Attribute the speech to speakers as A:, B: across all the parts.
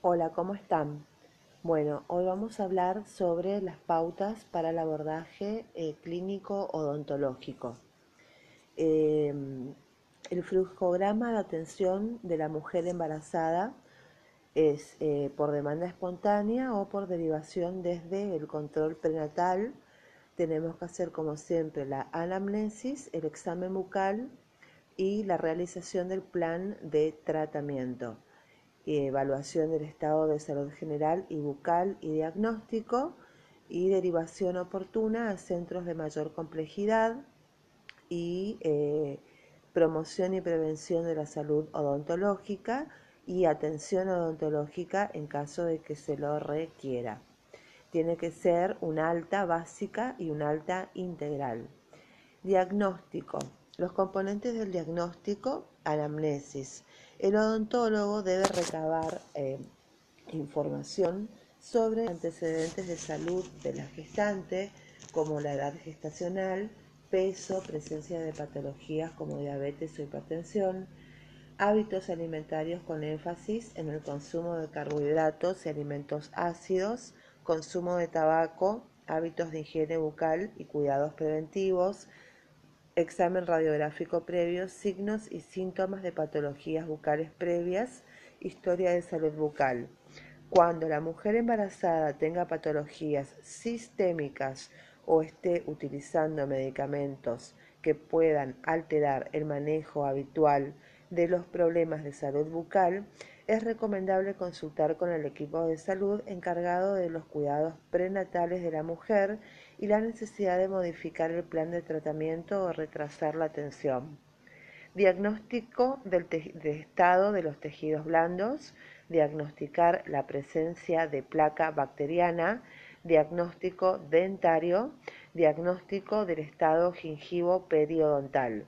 A: Hola, ¿cómo están? Bueno, hoy vamos a hablar sobre las pautas para el abordaje eh, clínico odontológico. Eh, el flujograma de atención de la mujer embarazada es eh, por demanda espontánea o por derivación desde el control prenatal. Tenemos que hacer, como siempre, la anamnesis, el examen bucal y la realización del plan de tratamiento evaluación del estado de salud general y bucal y diagnóstico y derivación oportuna a centros de mayor complejidad y eh, promoción y prevención de la salud odontológica y atención odontológica en caso de que se lo requiera. Tiene que ser una alta básica y una alta integral. Diagnóstico. Los componentes del diagnóstico, anamnesis, el odontólogo debe recabar eh, información sobre antecedentes de salud de la gestante, como la edad gestacional, peso, presencia de patologías como diabetes o hipertensión, hábitos alimentarios con énfasis en el consumo de carbohidratos y alimentos ácidos, consumo de tabaco, hábitos de higiene bucal y cuidados preventivos, examen radiográfico previo, signos y síntomas de patologías bucales previas, historia de salud bucal. Cuando la mujer embarazada tenga patologías sistémicas o esté utilizando medicamentos que puedan alterar el manejo habitual de los problemas de salud bucal, es recomendable consultar con el equipo de salud encargado de los cuidados prenatales de la mujer y la necesidad de modificar el plan de tratamiento o retrasar la atención. Diagnóstico del, estado de los tejidos blandos, diagnosticar la presencia de placa bacteriana, diagnóstico dentario, diagnóstico del estado gingivo periodontal.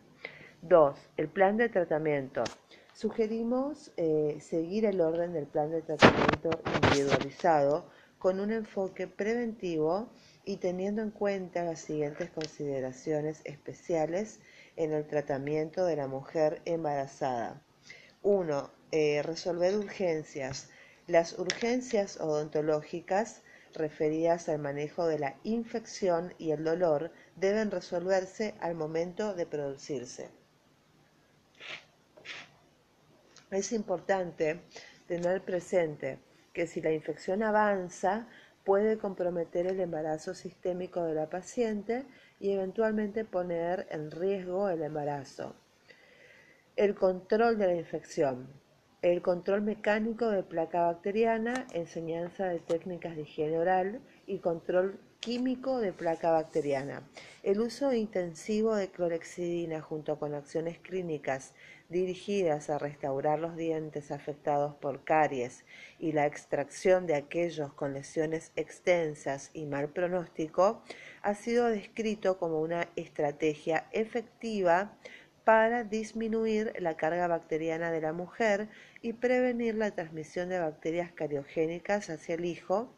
A: 2. El plan de tratamiento. Sugerimos eh, seguir el orden del plan de tratamiento individualizado con un enfoque preventivo y teniendo en cuenta las siguientes consideraciones especiales en el tratamiento de la mujer embarazada. 1. Eh, resolver urgencias. Las urgencias odontológicas referidas al manejo de la infección y el dolor deben resolverse al momento de producirse. Es importante tener presente que si la infección avanza, puede comprometer el embarazo sistémico de la paciente y eventualmente poner en riesgo el embarazo. El control de la infección. El control mecánico de placa bacteriana, enseñanza de técnicas de higiene oral y control químico de placa bacteriana. El uso intensivo de clorexidina junto con acciones clínicas dirigidas a restaurar los dientes afectados por caries y la extracción de aquellos con lesiones extensas y mal pronóstico ha sido descrito como una estrategia efectiva para disminuir la carga bacteriana de la mujer y prevenir la transmisión de bacterias cariogénicas hacia el hijo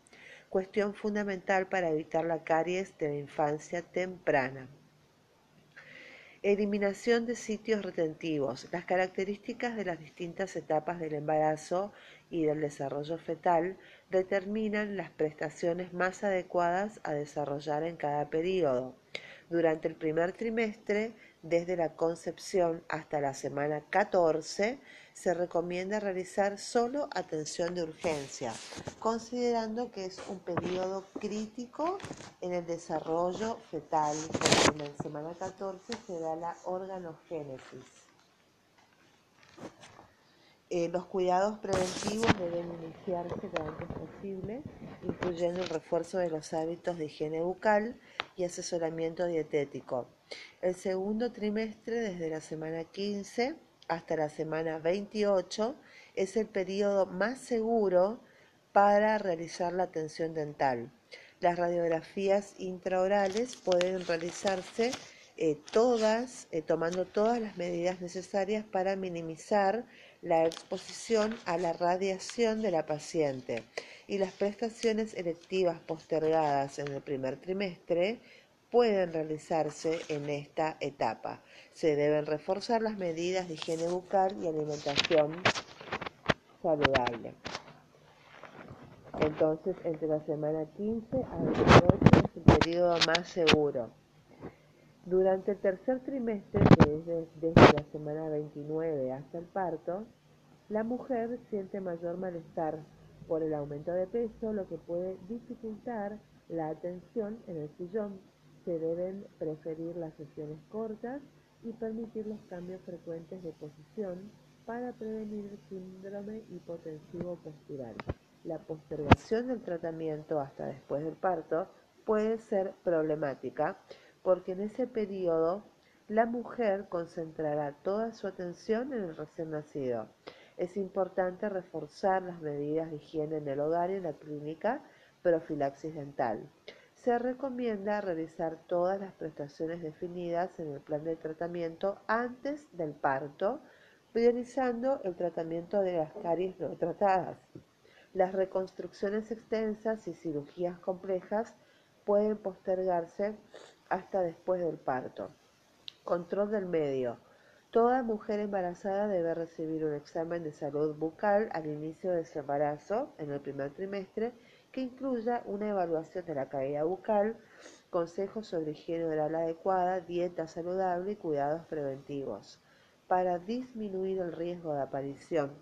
A: cuestión fundamental para evitar la caries de la infancia temprana. Eliminación de sitios retentivos. Las características de las distintas etapas del embarazo y del desarrollo fetal determinan las prestaciones más adecuadas a desarrollar en cada periodo. Durante el primer trimestre, desde la concepción hasta la semana 14, se recomienda realizar solo atención de urgencia, considerando que es un periodo crítico en el desarrollo fetal, en la semana 14 se da la organogénesis. Eh, los cuidados preventivos deben iniciarse lo antes posible, incluyendo el refuerzo de los hábitos de higiene bucal y asesoramiento dietético. El segundo trimestre, desde la semana 15 hasta la semana 28, es el periodo más seguro para realizar la atención dental. Las radiografías intraorales pueden realizarse eh, todas, eh, tomando todas las medidas necesarias para minimizar la exposición a la radiación de la paciente y las prestaciones electivas postergadas en el primer trimestre pueden realizarse en esta etapa. Se deben reforzar las medidas de higiene bucal y alimentación saludable. Entonces, entre la semana 15 a 28 es el periodo más seguro. Durante el tercer trimestre, que es desde la semana 29 hasta el parto, la mujer siente mayor malestar por el aumento de peso, lo que puede dificultar la atención en el sillón. Se deben preferir las sesiones cortas y permitir los cambios frecuentes de posición para prevenir el síndrome hipotensivo postural. La postergación del tratamiento hasta después del parto puede ser problemática porque en ese periodo la mujer concentrará toda su atención en el recién nacido. Es importante reforzar las medidas de higiene en el hogar y en la clínica profilaxis dental. Se recomienda realizar todas las prestaciones definidas en el plan de tratamiento antes del parto, priorizando el tratamiento de las caries no tratadas. Las reconstrucciones extensas y cirugías complejas pueden postergarse hasta después del parto. Control del medio. Toda mujer embarazada debe recibir un examen de salud bucal al inicio de su embarazo, en el primer trimestre, que incluya una evaluación de la caída bucal, consejos sobre higiene oral adecuada, dieta saludable y cuidados preventivos, para disminuir el riesgo de aparición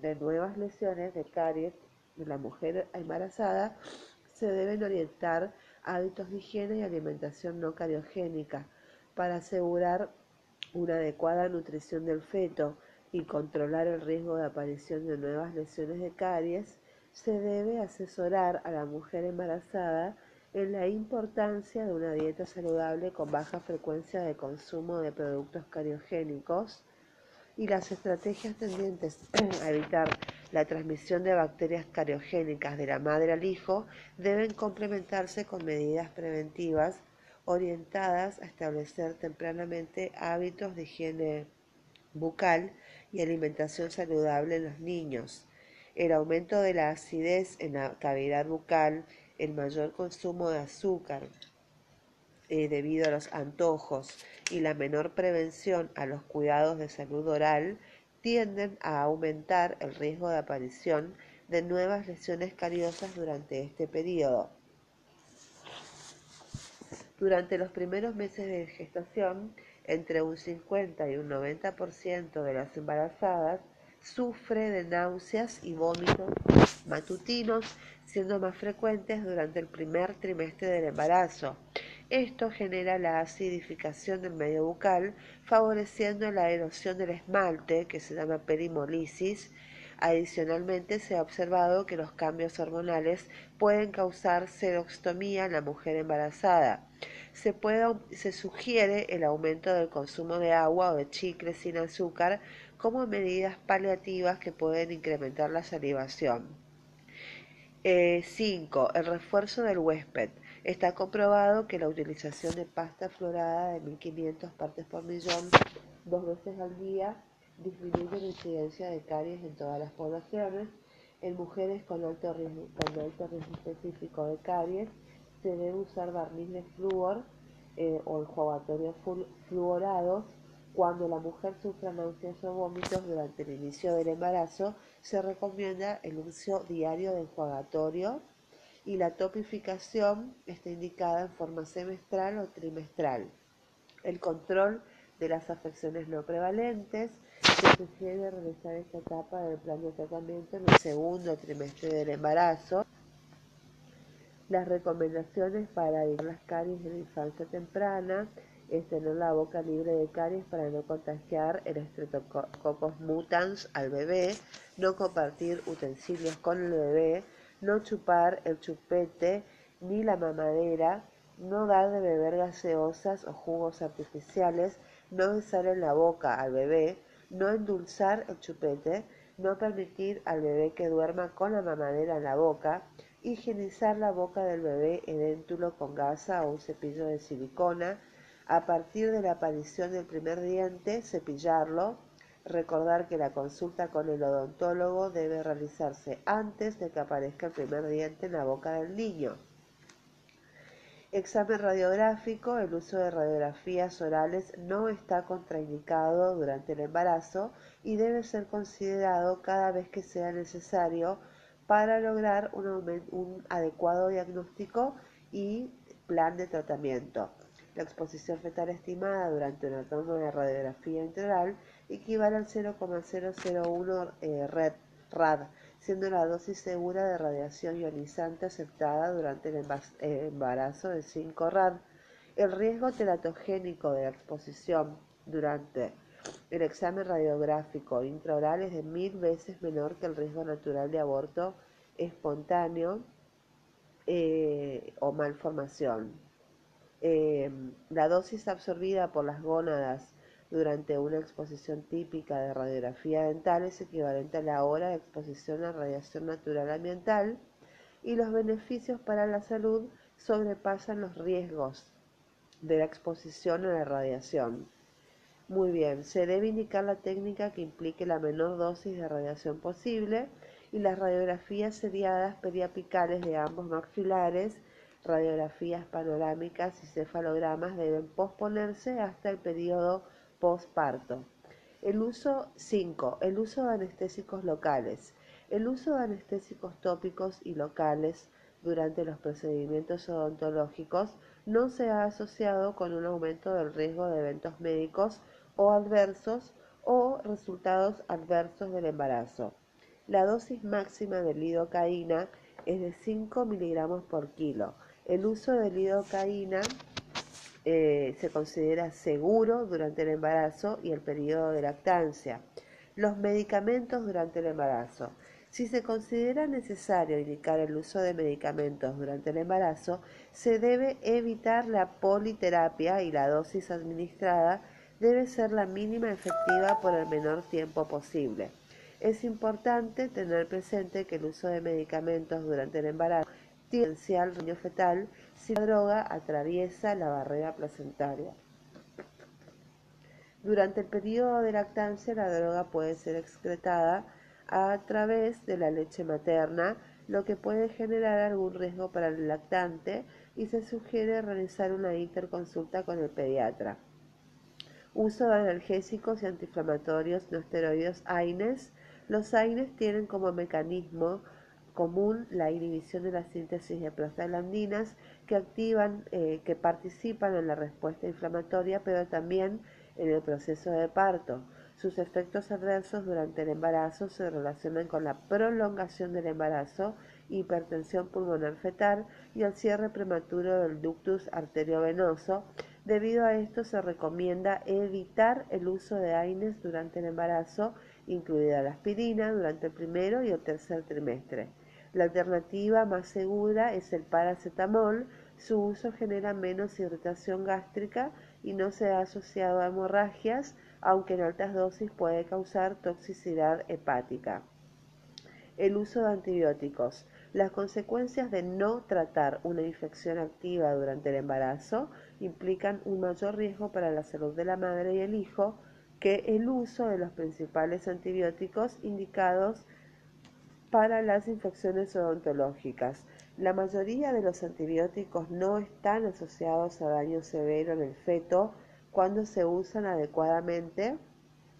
A: de nuevas lesiones de caries en la mujer embarazada, se deben orientar hábitos de higiene y alimentación no cariogénica para asegurar una adecuada nutrición del feto y controlar el riesgo de aparición de nuevas lesiones de caries, se debe asesorar a la mujer embarazada en la importancia de una dieta saludable con baja frecuencia de consumo de productos cariogénicos y las estrategias tendientes a evitar la transmisión de bacterias cariogénicas de la madre al hijo deben complementarse con medidas preventivas orientadas a establecer tempranamente hábitos de higiene bucal y alimentación saludable en los niños. El aumento de la acidez en la cavidad bucal, el mayor consumo de azúcar eh, debido a los antojos y la menor prevención a los cuidados de salud oral tienden a aumentar el riesgo de aparición de nuevas lesiones cariosas durante este periodo. Durante los primeros meses de gestación, entre un 50 y un 90% de las embarazadas sufre de náuseas y vómitos matutinos, siendo más frecuentes durante el primer trimestre del embarazo. Esto genera la acidificación del medio bucal, favoreciendo la erosión del esmalte, que se llama perimolisis, Adicionalmente, se ha observado que los cambios hormonales pueden causar serostomía en la mujer embarazada. Se, se sugiere el aumento del consumo de agua o de chicles sin azúcar como medidas paliativas que pueden incrementar la salivación. 5. Eh, el refuerzo del huésped. Está comprobado que la utilización de pasta florada de 1500 partes por millón dos veces al día disminuye la incidencia de caries en todas las poblaciones. En mujeres con alto riesgo, específico de caries, se debe usar barniz de flúor eh, o enjuagatorios fluorados. Cuando la mujer sufra náuseas o vómitos durante el inicio del embarazo, se recomienda el uso diario de enjuagatorio y la topificación está indicada en forma semestral o trimestral. El control de las afecciones no prevalentes, se sugiere realizar esta etapa del plan de tratamiento en el segundo trimestre del embarazo. Las recomendaciones para evitar las caries en la infancia temprana tener la boca libre de caries para no contagiar el Streptococcus mutans al bebé, no compartir utensilios con el bebé, no chupar el chupete ni la mamadera, no dar de beber gaseosas o jugos artificiales, no besar en la boca al bebé, no endulzar el chupete, no permitir al bebé que duerma con la mamadera en la boca, higienizar la boca del bebé edéntulo con gasa o un cepillo de silicona, a partir de la aparición del primer diente, cepillarlo, recordar que la consulta con el odontólogo debe realizarse antes de que aparezca el primer diente en la boca del niño. Examen radiográfico. El uso de radiografías orales no está contraindicado durante el embarazo y debe ser considerado cada vez que sea necesario para lograr un, adecuado diagnóstico y plan de tratamiento. La exposición fetal estimada durante una toma de radiografía integral equivale al 0,001 eh, RAD, siendo la dosis segura de radiación ionizante aceptada durante el embarazo de 5 RAD. El riesgo teratogénico de la exposición durante el examen radiográfico intraoral es de mil veces menor que el riesgo natural de aborto espontáneo eh, o malformación. Eh, la dosis absorbida por las gónadas durante una exposición típica de radiografía dental es equivalente a la hora de exposición a radiación natural ambiental y los beneficios para la salud sobrepasan los riesgos de la exposición a la radiación. Muy bien, se debe indicar la técnica que implique la menor dosis de radiación posible y las radiografías seriadas periapicales de ambos maxilares, radiografías panorámicas y cefalogramas deben posponerse hasta el periodo postparto. El uso 5. El uso de anestésicos locales. El uso de anestésicos tópicos y locales durante los procedimientos odontológicos no se ha asociado con un aumento del riesgo de eventos médicos o adversos o resultados adversos del embarazo. La dosis máxima de lidocaína es de 5 miligramos por kilo. El uso de lidocaína eh, se considera seguro durante el embarazo y el periodo de lactancia. Los medicamentos durante el embarazo. Si se considera necesario indicar el uso de medicamentos durante el embarazo, se debe evitar la politerapia y la dosis administrada debe ser la mínima efectiva por el menor tiempo posible. Es importante tener presente que el uso de medicamentos durante el embarazo potencial fetal si la droga atraviesa la barrera placentaria. Durante el periodo de lactancia la droga puede ser excretada a través de la leche materna, lo que puede generar algún riesgo para el lactante y se sugiere realizar una interconsulta con el pediatra. Uso de analgésicos y antiinflamatorios no esteroides AINES. Los AINES tienen como mecanismo común la inhibición de la síntesis de prostaglandinas que activan, eh, que participan en la respuesta inflamatoria, pero también en el proceso de parto. Sus efectos adversos durante el embarazo se relacionan con la prolongación del embarazo, hipertensión pulmonar fetal y el cierre prematuro del ductus arteriovenoso, Debido a esto se recomienda evitar el uso de AINES durante el embarazo, incluida la aspirina, durante el primero y el tercer trimestre. La alternativa más segura es el paracetamol. Su uso genera menos irritación gástrica y no se ha asociado a hemorragias, aunque en altas dosis puede causar toxicidad hepática. El uso de antibióticos. Las consecuencias de no tratar una infección activa durante el embarazo implican un mayor riesgo para la salud de la madre y el hijo que el uso de los principales antibióticos indicados para las infecciones odontológicas. La mayoría de los antibióticos no están asociados a daño severo en el feto cuando se usan adecuadamente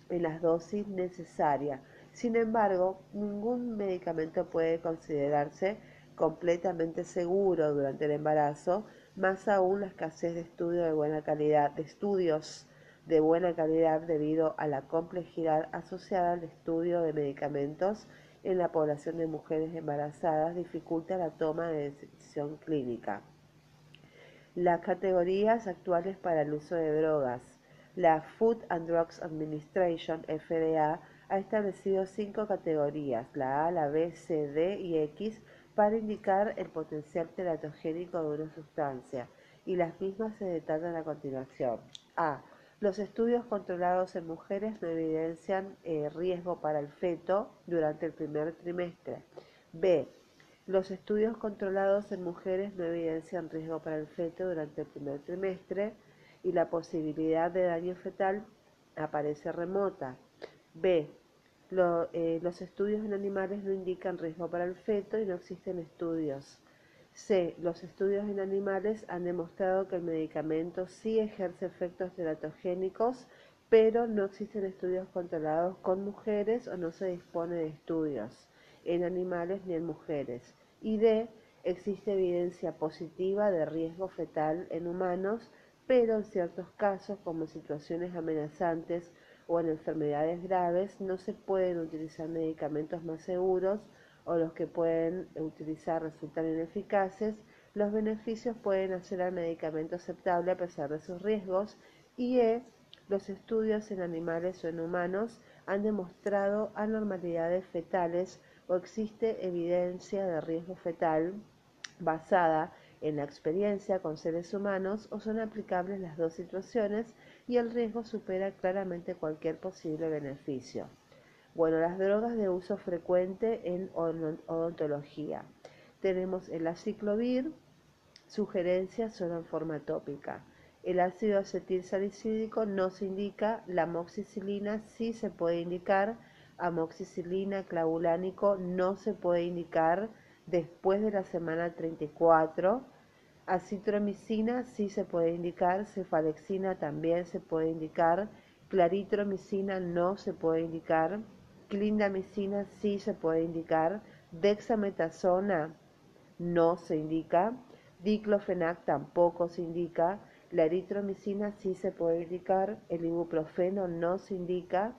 A: en las dosis necesarias sin embargo, ningún medicamento puede considerarse completamente seguro durante el embarazo, más aún la escasez de estudios de buena calidad, de estudios de buena calidad debido a la complejidad asociada al estudio de medicamentos en la población de mujeres embarazadas dificulta la toma de decisión clínica. Las categorías actuales para el uso de drogas. La Food and Drugs Administration, FDA, ha establecido cinco categorías, la A, la B, C, D y X, para indicar el potencial teratogénico de una sustancia, y las mismas se detallan a continuación. A. Los estudios controlados en mujeres no evidencian eh, riesgo para el feto durante el primer trimestre. B. Los estudios controlados en mujeres no evidencian riesgo para el feto durante el primer trimestre y la posibilidad de daño fetal aparece remota. B. Eh, los estudios en animales no indican riesgo para el feto y no existen estudios. C. Los estudios en animales han demostrado que el medicamento sí ejerce efectos teratogénicos, pero no existen estudios controlados con mujeres o no se dispone de estudios. en animales ni en mujeres. Y D. Existe evidencia positiva de riesgo fetal en humanos, pero en ciertos casos, como situaciones amenazantes o en enfermedades graves, no se pueden utilizar medicamentos más seguros o los que pueden utilizar resultan ineficaces, los beneficios pueden hacer al medicamento aceptable a pesar de sus riesgos y E. Los estudios en animales o en humanos han demostrado anormalidades fetales o existe evidencia de riesgo fetal basada en la experiencia con seres humanos o son aplicables las dos situaciones y el riesgo supera claramente cualquier posible beneficio. Bueno, las drogas de uso frecuente en odontología. Tenemos el aciclovir, sugerencias solo en forma tópica. El ácido acetil salicílico no se indica, la amoxicilina sí se puede indicar, amoxicilina clavulánico no se puede indicar después de la semana 34, acitromicina sí se puede indicar, cefalexina también se puede indicar, claritromicina no se puede indicar, clindamicina sí se puede indicar, dexametasona no se indica, diclofenac tampoco se indica, la eritromicina sí se puede indicar, el ibuprofeno no se indica,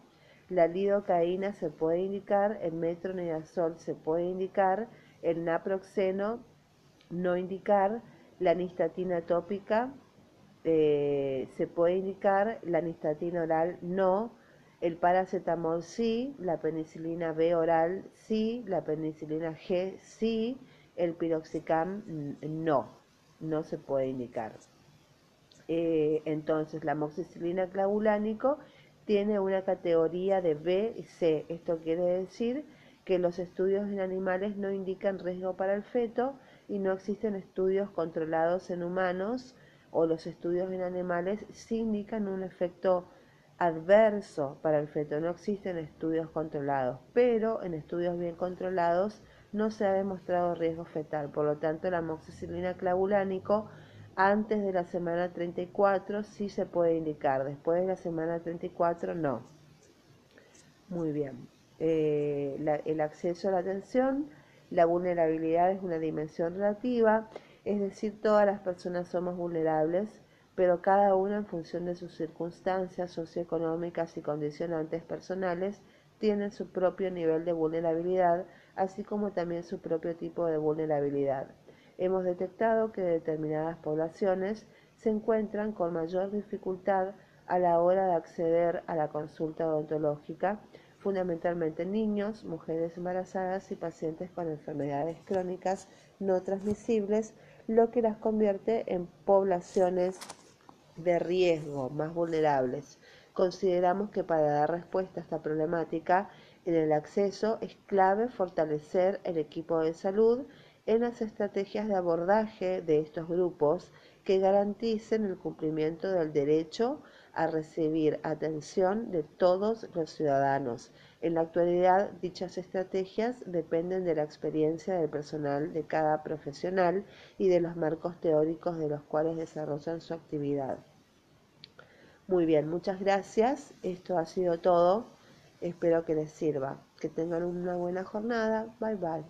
A: la lidocaína se puede indicar, el metronidazol se puede indicar, el naproxeno no indicar, la nistatina tópica eh, se puede indicar, la nistatina oral no, el paracetamol sí, la penicilina B oral sí, la penicilina G sí, el piroxicam no, no se puede indicar. Eh, entonces, la amoxicilina clavulánico tiene una categoría de B y C. Esto quiere decir que los estudios en animales no indican riesgo para el feto y no existen estudios controlados en humanos o los estudios en animales sí indican un efecto adverso para el feto. No existen estudios controlados, pero en estudios bien controlados no se ha demostrado riesgo fetal. Por lo tanto, la amoxicilina clavulánico antes de la semana 34 sí se puede indicar, después de la semana 34 no. Muy bien. Eh, el acceso a la atención, la vulnerabilidad es una dimensión relativa, es decir, todas las personas somos vulnerables, pero cada una en función de sus circunstancias socioeconómicas y condicionantes personales tiene su propio nivel de vulnerabilidad, así como también su propio tipo de vulnerabilidad. Hemos detectado que determinadas poblaciones se encuentran con mayor dificultad a la hora de acceder a la consulta odontológica, fundamentalmente niños, mujeres embarazadas y pacientes con enfermedades crónicas no transmisibles, lo que las convierte en poblaciones de riesgo más vulnerables. Consideramos que para dar respuesta a esta problemática en el acceso es clave fortalecer el equipo de salud en las estrategias de abordaje de estos grupos que garanticen el cumplimiento del derecho a recibir atención de todos los ciudadanos. En la actualidad, dichas estrategias dependen de la experiencia del personal de cada profesional y de los marcos teóricos de los cuales desarrollan su actividad. Muy bien, muchas gracias. Esto ha sido todo. Espero que les sirva. Que tengan una buena jornada. Bye bye.